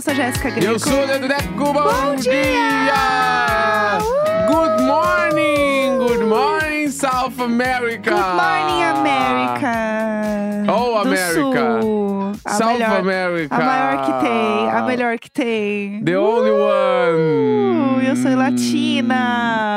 Eu sou a Jéssica Greco. Eu sou o Leandro Neco, bom, Bom dia! dia! Good morning! Good morning, South America! Good morning, América! Oh, America. A South melhor, America! A maior que tem, a melhor que tem. The only Uh, one! eu sou latina.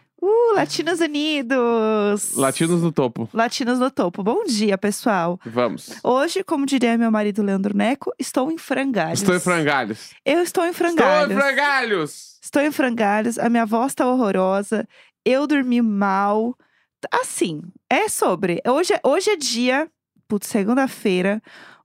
uh, Latinos Unidos. Latinos no topo. Latinos no topo. Bom dia, pessoal. Vamos. Hoje, como diria meu marido Leandro Neco, estou em frangalhos. Estou em frangalhos. Eu estou em Estou frangalhos. em frangalhos! Estou em frangalhos, a minha voz tá horrorosa, eu dormi mal. Assim, é sobre. Hoje, é- hoje é dia, putz, segunda-feira,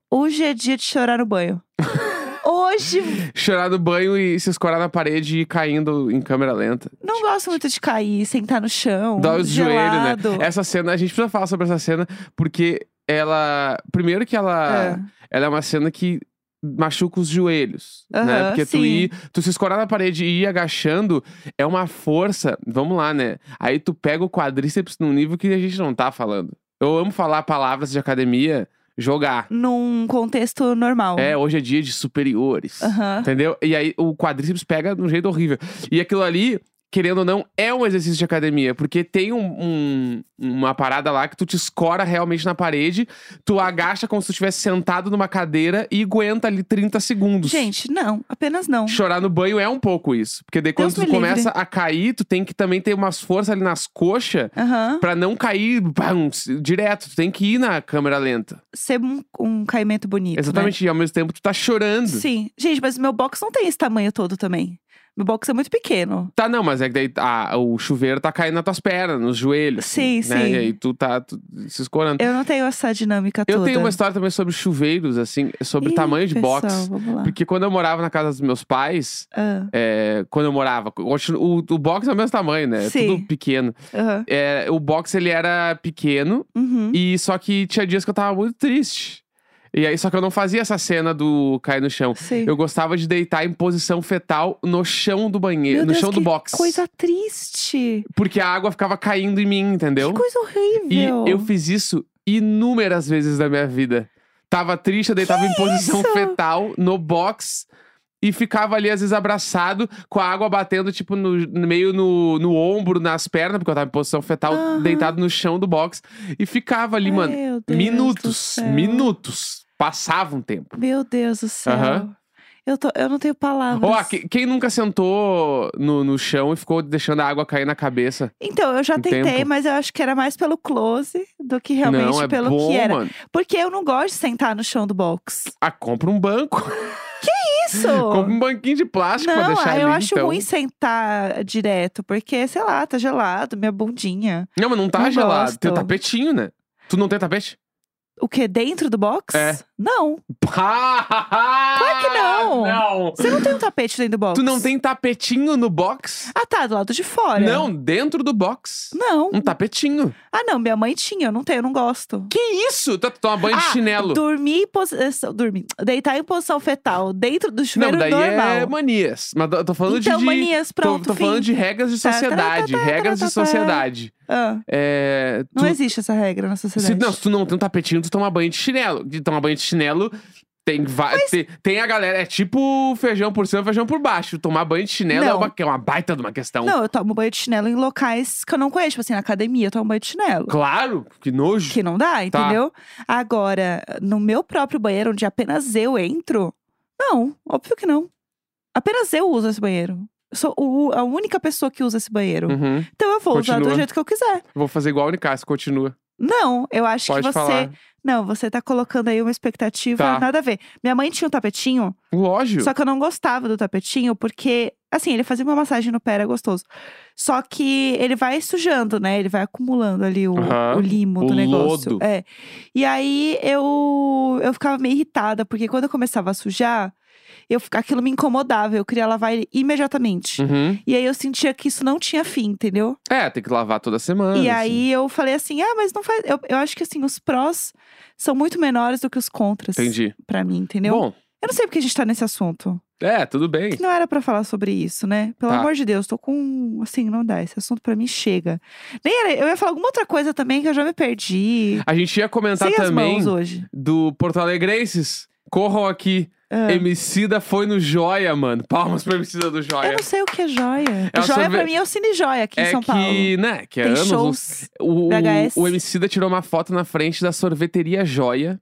hoje é dia de chorar no banho. hoje, Chorar no banho e se escorar na parede e ir caindo em câmera lenta. não gosto muito de cair, sentar no chão, Dá os joelhos, né? Essa cena, a gente precisa falar sobre essa cena, porque ela. Primeiro que ela. É. Ela é uma cena que machuca os joelhos, né? Aham, Porque tu ir, tu se escorar na parede e ir agachando é uma força, vamos lá, né? Aí tu pega o quadríceps num nível que a gente não tá falando. Eu amo falar palavras de academia, jogar. Num contexto normal. É, hoje é dia de superiores. Aham. Entendeu? E aí o quadríceps pega de um jeito horrível. E aquilo ali, querendo ou não, é um exercício de academia. Porque tem um- um- uma parada lá que tu te escora realmente na parede, tu agacha como se tu estivesse sentado numa cadeira e aguenta ali 30 segundos. Gente, não, apenas não. Chorar no banho é um pouco isso. Porque daí quando Deus tu me livre. começa a cair, tu tem que também ter umas forças ali nas coxas. Aham. Pra não cair bam, direto, tu tem que ir na câmera lenta. Ser um, um caimento bonito. né? Exatamente, e ao mesmo tempo tu tá chorando. Sim. Gente, mas meu box não tem esse tamanho todo também. Meu box é muito pequeno. Tá, não, mas é que daí ah, o chuveiro tá caindo nas tuas pernas, nos joelhos. Sim, né? sim. E aí tu tá tu- se escorando. Eu não tenho essa dinâmica Eu toda. tenho uma história também sobre chuveiros, assim, sobre Ih, tamanho de pessoal, box. Porque quando eu morava na casa dos meus pais, Ah, é, quando eu morava, o, o box é o mesmo tamanho, né? É Sim. Tudo pequeno. aham. É, o box ele era pequeno, Uhum. e só que tinha dias que eu tava muito triste. E aí, só que eu não fazia essa cena do cair no chão. Eu gostava de deitar em posição fetal no chão do banheiro, Meu no Deus, chão do que box. Coisa triste. Porque a água ficava caindo em mim, entendeu? Que coisa E horrível. eu fiz isso inúmeras vezes na minha vida. Tava triste, eu deitava em posição isso? fetal no box e ficava ali, às vezes, abraçado, com a água batendo, tipo, no, no meio no, no ombro, nas pernas, porque eu tava em posição fetal, Aham. deitado no chão do box. E ficava ali, mano, Deus minutos, minutos. Passava um tempo. Meu Deus do céu. Aham. Eu, tô, eu não tenho palavras. Ó, que- quem nunca sentou no, no chão e ficou deixando a água cair na cabeça? Então, eu já Um tentei, tempo. mas eu acho que era mais pelo close do que realmente não, é pelo bom, que era. mano. Porque eu não gosto de sentar no chão do box. Ah, compra um banco. Isso! compra um banquinho de plástico pra Não, deixar eu ali, acho então. ruim sentar direto, porque, sei lá, tá gelado, minha bundinha. Não, mas não tá Não gelado. Tem o gosto. tapetinho, né? Tu não tem tapete? O quê? Dentro do box? É. Não. claro que não. Não. Você não tem um tapete dentro do box? Tu não tem tapetinho no box? Ah, tá, do lado de fora. Não, dentro do box. Não. Um tapetinho. Ah, não, minha mãe tinha, eu não tenho, eu não gosto. Que isso? Tu toma banho de Ah, chinelo. Dormir em posição. Dormir. Deitar em posição fetal dentro do Não, chuveiro daí normal. é manias. Mas eu tô falando então, de. manias, tô, pronto. tô falando fim. de regras de Tá, tá, sociedade. tá, tá, regras tá, de tá, tá. sociedade. Ah, É, não existe essa regra na se, sociedade. não, se tu não tem um tapetinho, tu toma banho de chinelo. De tomar banho de chinelo. Tem, va- tem, tem a galera, é tipo feijão por cima, feijão por baixo. Tomar banho de chinelo é uma, é uma baita de uma questão. Não, eu tomo banho de chinelo em locais que eu não conheço. Tipo assim, na academia eu tomo banho de chinelo. Claro, que nojo. Que não dá, Tá. entendeu? Agora, no meu próprio banheiro, onde apenas eu entro, não, óbvio que não. Apenas eu uso esse banheiro. Sou o- a única pessoa que usa esse banheiro. Uhum. Então eu vou usar do Continua. jeito que eu quiser. Vou fazer igual a Unicast, continua. Não, eu acho Pode que você. falar. Não, você tá colocando aí uma expectativa, Tá. nada a ver. Minha mãe tinha um tapetinho, Lógico. só que eu não gostava do tapetinho, porque, assim, ele fazia uma massagem no pé, era gostoso. Só que ele vai sujando, né? Ele vai acumulando ali o, Aham. o limo O do negócio. lodo. É. E aí eu, eu ficava meio irritada, porque quando eu começava a sujar, eu, aquilo me incomodava, eu queria lavar ele imediatamente. Uhum. E aí eu sentia que isso não tinha fim, entendeu? É, tem que lavar toda semana. E assim. aí eu falei assim: ah, mas não faz. Eu, eu acho que assim, os prós são muito menores do que os contras. Entendi. Pra mim, entendeu? Bom, Eu não sei porque a gente tá nesse assunto. é, tudo bem. Que não era pra falar sobre isso, né? Pelo Tá. amor de Deus, tô com. Assim, não dá. Esse assunto pra mim chega. Nem era. Eu ia falar alguma outra coisa também que eu já me perdi. A gente ia comentar Sem também do Porto Alegrenses, Corram aqui. Ah. Emicida foi no Joia, mano. Palmas pro Emicida do Eu Joia. não sei o que é joia. É joia pra mim é o Cine Joia aqui em É São que, Paulo. né, que é Tem anos. shows. O, VHS. o Emicida tirou uma foto na frente da sorveteria Joia,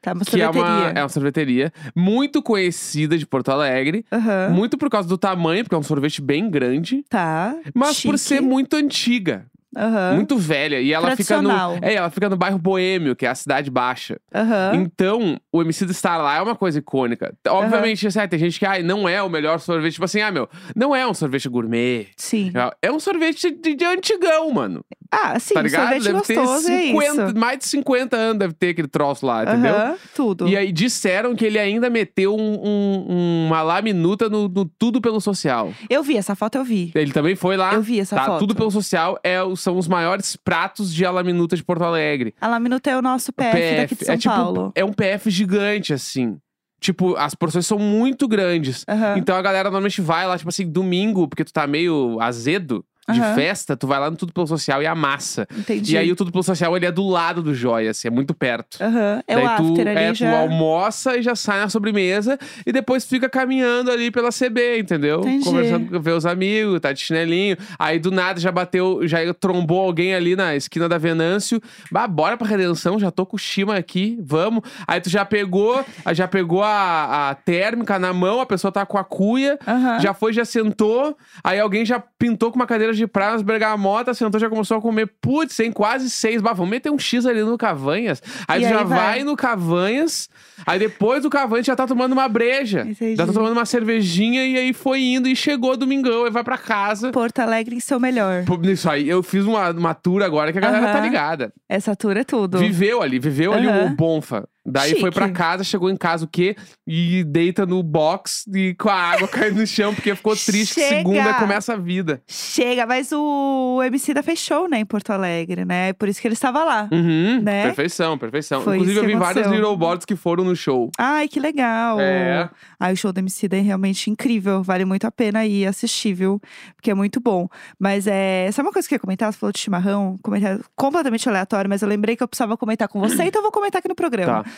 Tá, uma que é uma, sorveteria. é uma sorveteria muito conhecida de Porto Alegre. Aham. Muito por causa do tamanho, porque é um sorvete bem grande. Tá. Mas por chique. ser muito antiga, Aham. muito velha. E ela fica no. É, ela fica no bairro Boêmio, que é a cidade baixa. Aham. Então, o MC estar lá é uma coisa icônica. Obviamente, assim, ah, tem gente que ah, não é o melhor sorvete. Tipo assim, ah, meu, não é um sorvete gourmet. Sim. É- É um sorvete de, de antigão, mano. Ah, sim, tá ligado? sorvete deve gostoso, ter é 50, isso. mais de 50 anos deve ter aquele troço lá, entendeu? Tudo. E aí disseram que ele ainda meteu um- um- uma laminuta no, no Tudo Pelo Social. Eu vi, essa foto eu vi. Ele também foi lá. Eu vi essa tá? foto. Tudo Pelo Social é, o- são os maiores pratos de alaminuta de Porto Alegre. A Laminuta é o nosso PF, daqui de São é tipo, Paulo. é um PF gigante, assim. Tipo, as porções são muito grandes. Aham. Então a galera normalmente vai lá, tipo assim, domingo, porque tu tá meio azedo de Aham. festa, tu vai lá no Tudo Pelo Social e amassa. Entendi. E aí o Tudo Pelo Social, ele é do lado do Joia, assim, é muito perto. Aham. É Daí o tu, after ali é, tu já. almoça e já sai na sobremesa e depois fica caminhando ali pela CB, entendeu? Entendi. Conversando com ver os amigos, tá de chinelinho. Aí do nada já bateu, já trombou alguém ali na esquina da Venâncio. Bah, bora pra redenção, já tô com o Shima aqui, vamos. Aí tu já pegou, já pegou a, a térmica na mão, a pessoa tá com a cuia. Aham. Já foi, já sentou. Aí alguém já pintou com uma cadeira de praia, umas bergamota, sentou, já começou a comer. Putz, tem quase seis. Bah, vamos meter um X ali no Cavanhas. Aí E tu aí já vai. vai. no Cavanhas. Aí depois do Cavanhas já tá tomando uma breja. Entendi. Já tá tomando uma cervejinha e aí foi indo e chegou domingão. Aí vai pra casa. Porto Alegre em seu melhor. Pô, Isso aí, eu fiz uma, uma tour agora que a galera tá Aham. ligada. Essa tour é tudo. Viveu ali, viveu ali Aham. o Bonfa. Daí foi Chique. pra casa, chegou em casa o quê? E deita no box e com a água caindo no chão, porque ficou triste que Chega! segunda começa a vida. Chega, mas o MC da fez show, né, em Porto Alegre, né? Por isso que ele estava lá. Uhum, Né? Perfeição, perfeição. Foi Inclusive, eu que vi vários little boards que foram no show. Ai, que legal. É. Ai, o show do MC é realmente incrível. Vale muito a pena ir assistir, viu? Porque é muito bom. Mas é. Sabe uma coisa que eu ia comentar? Você falou de chimarrão, comentário completamente aleatório, mas eu lembrei que eu precisava comentar com você, então eu vou comentar aqui no programa. Tá.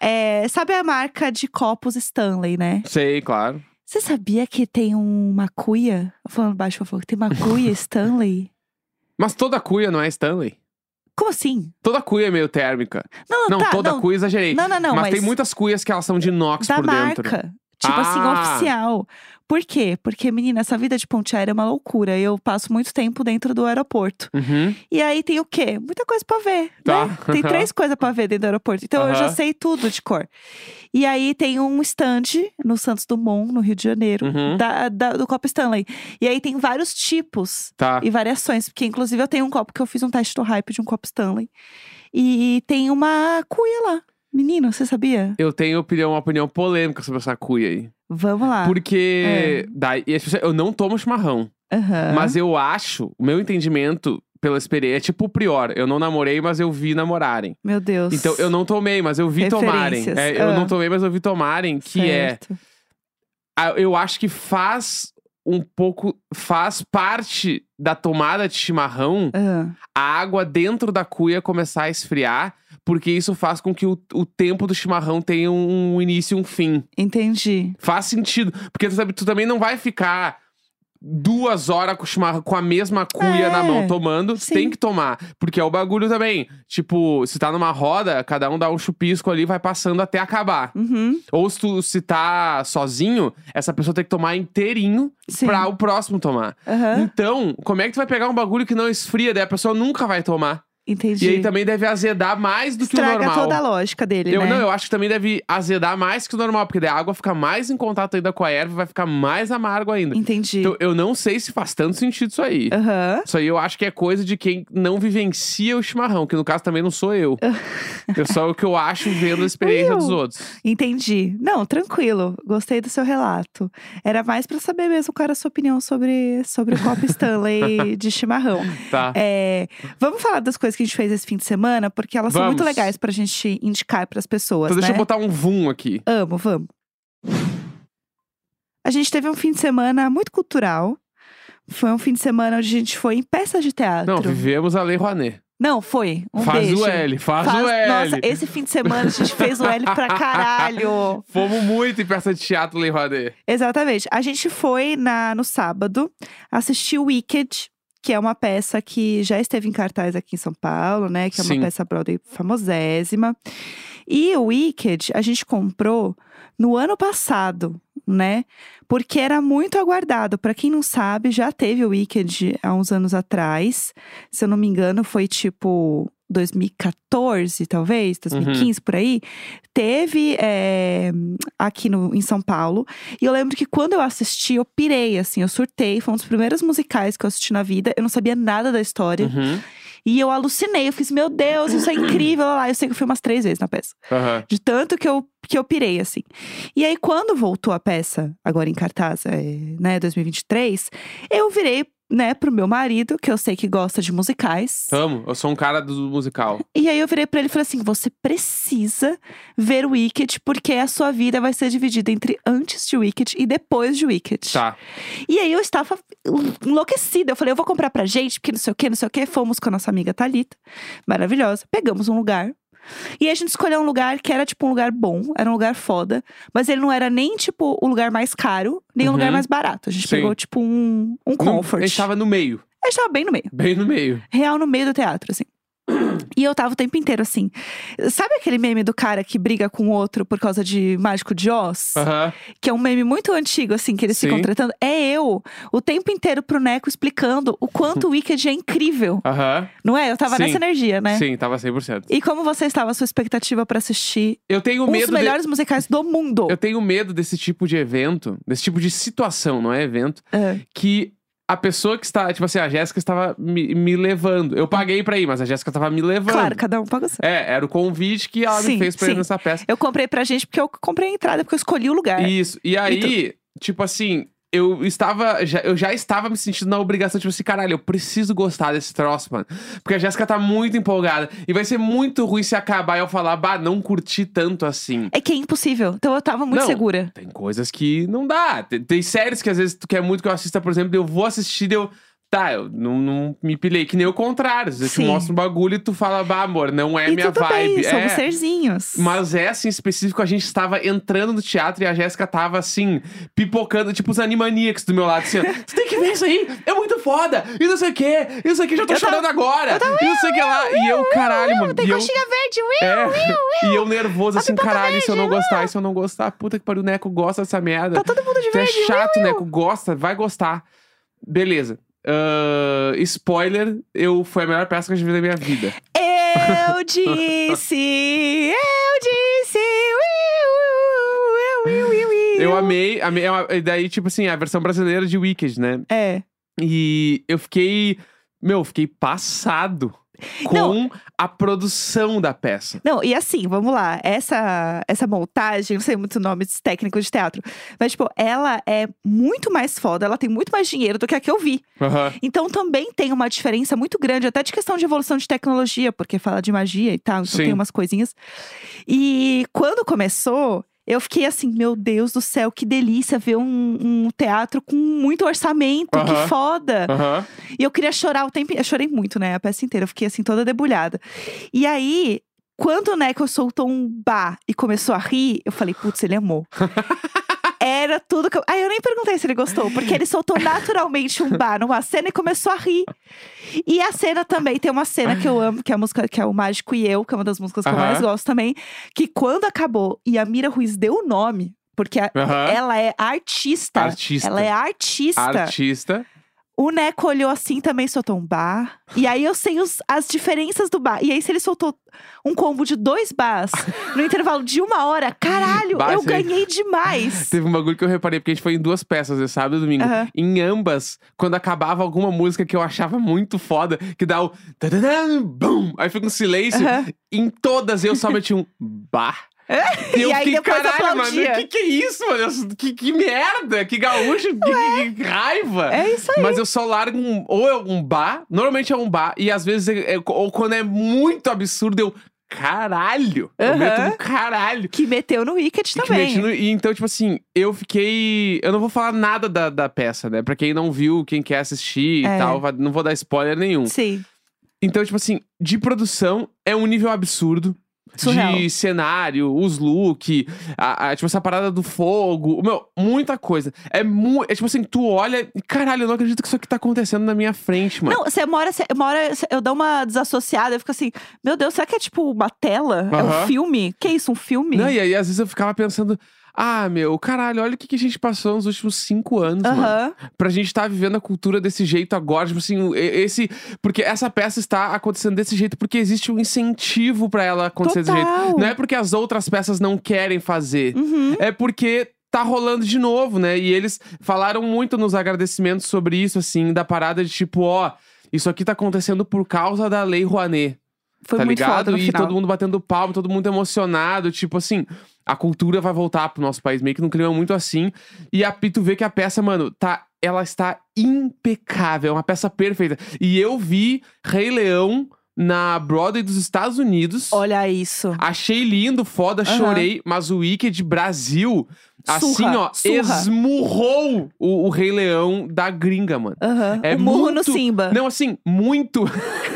É, sabe a marca de copos Stanley, né? Sei, claro. Você sabia que tem uma cuia? Falando baixo, falo que tem uma cuia Stanley? Mas toda cuia não é Stanley. Como assim? Toda cuia é meio térmica. Não, Não, tá, toda não, cuia exagerei. Não, não, não, mas, mas, tem muitas cuias que elas são de inox da por marca. dentro. Tipo assim, Ah. oficial. Por quê? Porque, menina, essa vida de ponte aérea é uma loucura. Eu passo muito tempo dentro do aeroporto. Uhum. E aí tem o quê? Muita coisa pra ver, Tá. né? Tem três coisas pra ver dentro do aeroporto. Então eu já sei tudo de cor. E aí tem um stand no Santos Dumont, no Rio de Janeiro, Uhum. da- da- do copo Stanley. E aí tem vários tipos Tá. e variações. Porque, inclusive, eu tenho um copo que eu fiz um teste do hype de um copo Stanley. E tem uma cuia lá. Menino, você sabia? Eu tenho opinião, uma opinião polêmica sobre essa cuia aí. Vamos lá. Porque daí, as pessoas- eu não tomo chimarrão. Aham. Mas eu acho, o meu entendimento pela experiência, é tipo o Prior. Eu não namorei, mas eu vi namorarem. Meu Deus. Então, eu não tomei, mas eu vi tomarem. É, eu Ah. não tomei, mas eu vi tomarem, que é. Certo. ah, Eu acho que faz um pouco. Faz parte da tomada de chimarrão Ah, a água dentro da cuia começar a esfriar, porque isso faz com que o, o tempo do chimarrão tenha um, um início e um fim. entendi. Faz sentido. Porque tu, sabe, tu também não vai ficar duas horas com, o chimarrão, com a mesma cuia É, na mão tomando. Tu sim. tem que tomar. Porque é o bagulho também. Tipo, se tá numa roda, cada um dá um chupisco ali e vai passando até acabar. Uhum. Ou se tu se tá sozinho, essa pessoa tem que tomar inteirinho Sim. pra o próximo tomar. Aham. Então, como é que tu vai pegar um bagulho que não esfria? Daí a pessoa nunca vai tomar. Entendi. E aí também deve azedar mais do que o Estraga normal. toda a lógica dele, Eu, né? Não, eu acho que também deve azedar mais que o normal, porque daí a água fica mais em contato ainda com a erva e vai ficar mais amargo ainda. Entendi. Então, eu não sei se faz tanto sentido isso aí. Aham. Isso aí eu acho que é coisa de quem não vivencia o chimarrão, que no caso também não sou eu. eu só o que eu acho vendo a experiência dos outros. Entendi. Não, tranquilo. Gostei do seu relato. Era mais pra saber mesmo qual era a sua opinião sobre, sobre o copo Stanley de chimarrão. Tá. É, vamos falar das coisas que a gente fez esse fim de semana, porque elas são muito Vamos. legais pra gente indicar pras pessoas, Então deixa né? eu botar um vum aqui. Amo, vamos. A gente teve um fim de semana muito cultural. Foi um fim de semana onde a gente foi em peças de teatro. Não, vivemos a Lei Rouanet. Não, foi. Um faz beijo. o L, faz, o L. Nossa, esse fim de semana a gente fez o L pra caralho. Fomos muito em peça de teatro, Lei Rodê. Exatamente. A gente foi na, no sábado assistir Wicked, que é uma peça que já esteve em cartaz aqui em São Paulo, né? Que é uma Sim. peça Broadway famosésima. E o Wicked a gente comprou no ano passado, né? Porque era muito aguardado. Pra quem não sabe, já teve o Wicked há uns anos atrás. Se eu não me engano, foi tipo 2014, talvez, 2015 por aí. Teve é, aqui no, em São Paulo. E eu lembro que quando eu assisti, eu pirei, assim, eu surtei. Foi um dos primeiros musicais que eu assisti na vida. Eu não sabia nada da história. Uhum. E eu alucinei. Eu fiz, meu Deus, isso é incrível. Lá, lá. Eu sei que eu fui umas três vezes na peça. Aham. De tanto que eu, que eu pirei, assim. E aí, quando voltou a peça, agora em cartaz, é, né, 2023, eu virei, né, pro meu marido, que eu sei que gosta de musicais. Amo, eu sou um cara do musical. E aí eu virei pra ele e falei assim: você precisa ver o Wicked, porque a sua vida vai ser dividida entre antes de Wicked e depois de Wicked. Tá. E aí eu estava enlouquecida. Eu falei, eu vou comprar pra gente, porque não sei o que, não sei o que. Fomos com a nossa amiga Thalita, maravilhosa. Pegamos um lugar. E a gente escolheu um lugar que era, tipo, um lugar bom, era um lugar foda. Mas ele não era nem, tipo, o lugar mais caro, nem o Uhum. lugar mais barato. A gente Sim. pegou, tipo, um, um No- comfort. a gente tava no meio. A gente tava bem no meio. Bem no meio. Real no meio do teatro, assim. E eu tava o tempo inteiro assim. Sabe aquele meme do cara que briga com o outro por causa de Mágico de Oz? Aham. Que é um meme muito antigo, assim, que eles ficam Sim. tratando. É eu, o tempo inteiro pro Neco explicando o quanto o Wicked é incrível. Aham. Não é? Eu tava Sim. nessa energia, né? Sim, tava 100%. E como você estava a sua expectativa pra assistir Eu tenho um dos medo de... melhores musicais do mundo? Eu tenho medo desse tipo de evento, desse tipo de situação, não é evento, É. que a pessoa que está, tipo assim, a Jéssica estava me, me levando. Eu paguei pra ir, mas a Jéssica estava me levando. Claro, cada um paga o seu. É, era o convite que ela me Sim, fez pra ir sim. nessa peça. Eu comprei pra gente porque eu comprei a entrada, porque eu escolhi o lugar. Isso. E aí, tipo assim, eu estava. Já, eu já estava me sentindo na obrigação, tipo assim, caralho, eu preciso gostar desse troço, mano. Porque a Jéssica tá muito empolgada. E vai ser muito ruim se acabar e eu falar, bah, não curti tanto assim. É que é impossível. Então eu tava muito Não. segura. Tem coisas que não dá. Tem, tem séries que às vezes tu quer muito que eu assista, por exemplo, eu vou assistir, eu. Tá, eu não, não me pilhei. Que nem o contrário. Às vezes eu te mostro um bagulho e tu fala, bah, amor, não é e minha vibe. bem, somos é. serzinhos. Mas essa em específico, a gente estava entrando no teatro e a Jéssica tava assim, pipocando, tipo os animaniacs do meu lado, assim, você tem que ver isso aí, é muito foda, e não sei o quê, e não sei o quê, já tô Eu tava- chorando agora, e não sei o que lá, e eu, caralho, mano, Tem e eu, coxinha verde, Will! é, e eu nervoso, assim, caralho, se eu não verde, gostar, e se eu não gostar, puta que pariu, o Neco gosta dessa merda. Tá todo mundo de Tu é verde, chato, Neco, gosta, vai gostar. Beleza. Ahn, spoiler, eu foi a melhor peça que eu já vi na minha vida. Eu disse, eu disse, Will, Will, Will. Eu amei, amei, é e daí, tipo assim, a versão brasileira de Wicked, né? É. E eu fiquei. Meu, eu fiquei passado com a produção da peça. Não, e assim, vamos lá. Essa, essa montagem, não sei muito nomes técnicos de teatro, mas, tipo, ela é muito mais foda, ela tem muito mais dinheiro do que a que eu vi. Aham. Então também tem uma diferença muito grande, até de questão de evolução de tecnologia, porque fala de magia e tal, então Sim. tem umas coisinhas. E quando começou, eu fiquei assim, meu Deus do céu, que delícia ver um, um teatro com muito orçamento, Aham. que foda! Aham. E eu queria chorar o tempo. Eu chorei muito, né? A peça inteira. Eu fiquei assim, toda debulhada. E aí, quando o Neco soltou um bah e começou a rir, eu falei, putz, ele amou. Era tudo que eu. Aí eu nem perguntei se ele gostou, porque ele soltou naturalmente um bar numa cena e começou a rir. E a cena também, tem uma cena que eu amo, que é a música que é o Mágico e Eu, que é uma das músicas que eu mais gosto também. Que quando acabou e a Mira Ruiz deu o nome, porque a- ela é artista. Artista. Ela é artista. Artista. O Neco olhou assim também, soltou um bar. E aí eu sei os- as diferenças do bar. E aí, se ele soltou um combo de dois bars no intervalo de uma hora, caralho, Bah, eu ganhei demais. Teve um bagulho que eu reparei, porque a gente foi em duas peças, né, sábado e domingo. Aham. Em ambas, quando acabava alguma música que eu achava muito foda, que dá o. Bum! Aí fica um silêncio. Aham. Em todas eu só meti um bar. E eu E aí fiquei, depois caralho, aplaudia. mano, que que é isso, mano? Eu- Que, que merda, que gaúcho, que, que- que raiva. É isso aí. Mas eu só largo um, ou é um bar, normalmente é um bar, e às vezes, é- é- ou quando é muito absurdo, eu, caralho, eu Aham. meto um caralho. Que meteu no Wicked que também. meti no- e então, tipo assim, eu fiquei. Eu não vou falar nada da, da peça, né? Pra quem não viu, quem quer assistir É. e tal, não vou dar spoiler nenhum. Sim. Então, tipo assim, de produção é um nível absurdo. Surreal. De cenário, os look, a, a- tipo, essa parada do fogo. Meu, muita coisa. É muito. É tipo assim, tu olha e caralho, eu não acredito que isso aqui tá acontecendo na minha frente, mano. Não, você uma hora eu dou uma desassociada, eu fico assim, meu Deus, será que é tipo uma tela? É um filme? Que isso, um filme? Não, e aí, às vezes, eu ficava pensando. Ah, meu, caralho, olha o que, que a gente passou nos últimos cinco anos, mano. Aham. Pra gente estar vivendo a cultura desse jeito agora, tipo assim, esse. Porque essa peça está acontecendo desse jeito porque existe um incentivo pra ela acontecer desse jeito. Total. Não é porque as outras peças não querem fazer. Uhum. É porque tá rolando de novo, né? E eles falaram muito nos agradecimentos sobre isso, assim, da parada de tipo, ó, isso aqui tá acontecendo por causa da Lei Rouanet Foi tá muito ligado? foda e final. todo mundo batendo palma, todo mundo emocionado, tipo assim, a cultura vai voltar pro nosso país, meio que num clima muito assim. E a tu vê que a peça, mano, tá, ela está impecável, é uma peça perfeita. E eu vi Rei Leão na Broadway dos Estados Unidos. Olha isso. Achei lindo, foda, Aham. chorei, mas o Wicked Brasil, assim, Surra, ó, surra. esmurrou o, o Rei Leão da gringa, mano. Aham. É o muito- no Simba. Não, assim, muito.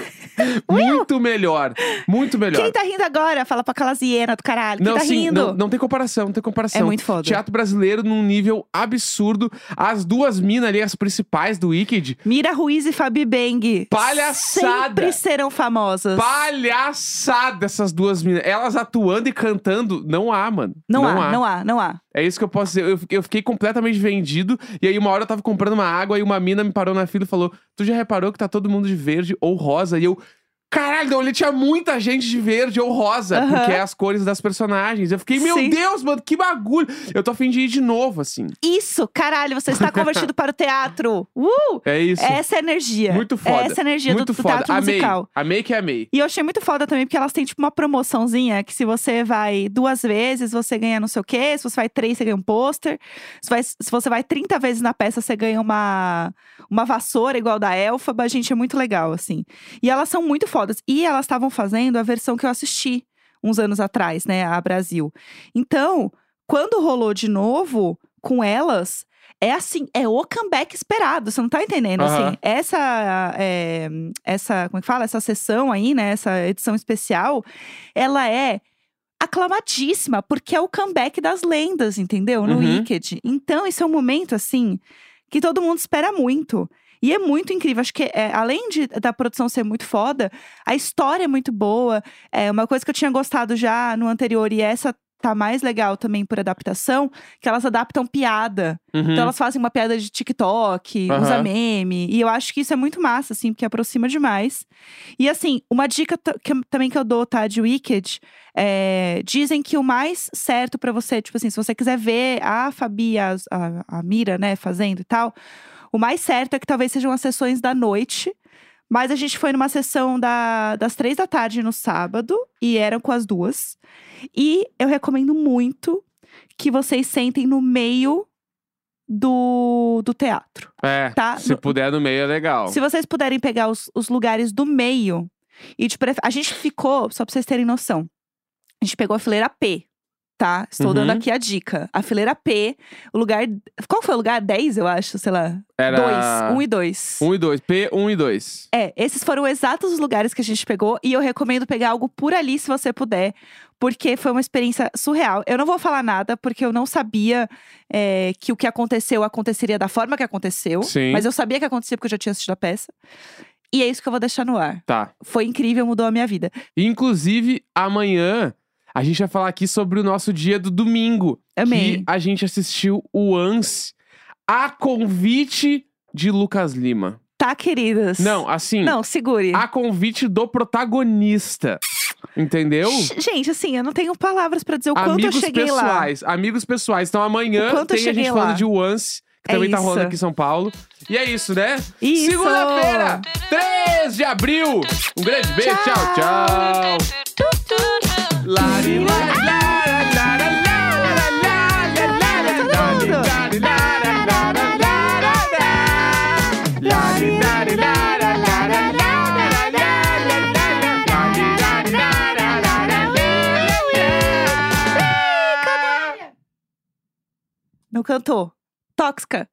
muito melhor. Muito melhor. Quem tá rindo agora? Fala pra aquelas hienas do caralho. Quem não, tá assim, rindo? não, não tem comparação, não tem comparação. É muito foda. Teatro brasileiro num nível absurdo. As duas minas ali, as principais do Wicked, Mira Ruiz e Fabi Bang. Palhaçada. Sempre serão famosas. palhaçada essas duas minas. Elas atuando e cantando, não há, mano. Não, há, não há, não há. É isso que eu posso dizer. Eu, fiquei- eu fiquei completamente vendido. E aí, uma hora eu tava comprando uma água e uma mina me parou na fila e falou: Tu já reparou que tá todo mundo de verde ou rosa? E eu. Caralho, não, ele tinha muita gente de verde ou rosa, Aham. porque é as cores das personagens. Eu fiquei, meu Sim. Deus, mano, que bagulho. Eu tô afim de ir de novo, assim. Isso, caralho, você está convertido para o teatro. Uh! É isso. Essa é a energia. Muito foda. Essa é a energia do, Muito do foda. teatro amei. musical. Amei que amei. E eu achei muito foda também, porque elas têm, tipo, uma promoçãozinha que se você vai duas vezes, você ganha não sei o quê. Se você vai três, você ganha um pôster. Se, vai- se você vai 30 vezes na peça, você ganha uma, uma vassoura igual da Elfaba. Gente, é muito legal, assim. E elas são muito fodas. E elas estavam fazendo a versão que eu assisti uns anos atrás, né? A Brasil. Então, quando rolou de novo com elas. É assim, é o comeback esperado, você não tá entendendo? Aham. Assim, essa, é, essa, como é que fala? Essa sessão aí, né? Essa edição especial, ela é aclamadíssima, porque é o comeback das lendas, entendeu? No Uhum. Wicked. Então, esse é um momento, assim, que todo mundo espera muito. E é muito incrível. Acho que, é, além de, da produção ser muito foda, a história é muito boa. É uma coisa que eu tinha gostado já no anterior, e essa tá mais legal também por adaptação, que elas adaptam piada. Uhum. Então elas fazem uma piada de TikTok, usa Aham. meme. E eu acho que isso é muito massa, assim, porque aproxima demais. E assim, uma dica que também que eu dou, tá, de Wicked, é, dizem que o mais certo pra você, tipo assim, se você quiser ver a Fabi, a, a, a Mira, né, fazendo e tal, o mais certo é que talvez sejam as sessões da noite. Mas a gente foi numa sessão da- das três da tarde no sábado, e eram com as duas. E eu recomendo muito que vocês sentem no meio do, do teatro, É, tá? se No- puder no meio é legal. Se vocês puderem pegar os, os lugares do meio, e de a gente ficou, só pra vocês terem noção, a gente pegou a fileira P, tá? Estou dando Uhum. aqui a dica. A fileira P, o lugar. Qual foi o lugar? 10, eu acho, sei lá. Era 2, 1 um e 2. 1 e 2. P, 1 e 2. É, esses foram exatos os lugares que a gente pegou e eu recomendo pegar algo por ali se você puder, porque foi uma experiência surreal. Eu não vou falar nada porque eu não sabia é, que o que aconteceu aconteceria da forma que aconteceu, Sim. mas eu sabia que acontecia porque eu já tinha assistido a peça. E é isso que eu vou deixar no ar. Tá. Foi incrível, mudou a minha vida. Inclusive, amanhã a gente vai falar aqui sobre o nosso dia do domingo. Amei. Que a gente assistiu o ANS a convite de Lucas Lima. Tá, queridas? Não, assim, Não, segure. a convite do protagonista. Entendeu? Gente, assim, eu não tenho palavras pra dizer o quanto amigos eu cheguei lá. pessoais, amigos pessoais. Então amanhã quanto tem a gente cheguei falando lá. de Once, que É também tá rolando isso. aqui em São Paulo. E é isso, né? Isso! Segunda-feira, 3 de abril. Um grande beijo, tchau, tchau. Não cantou. Tóxica.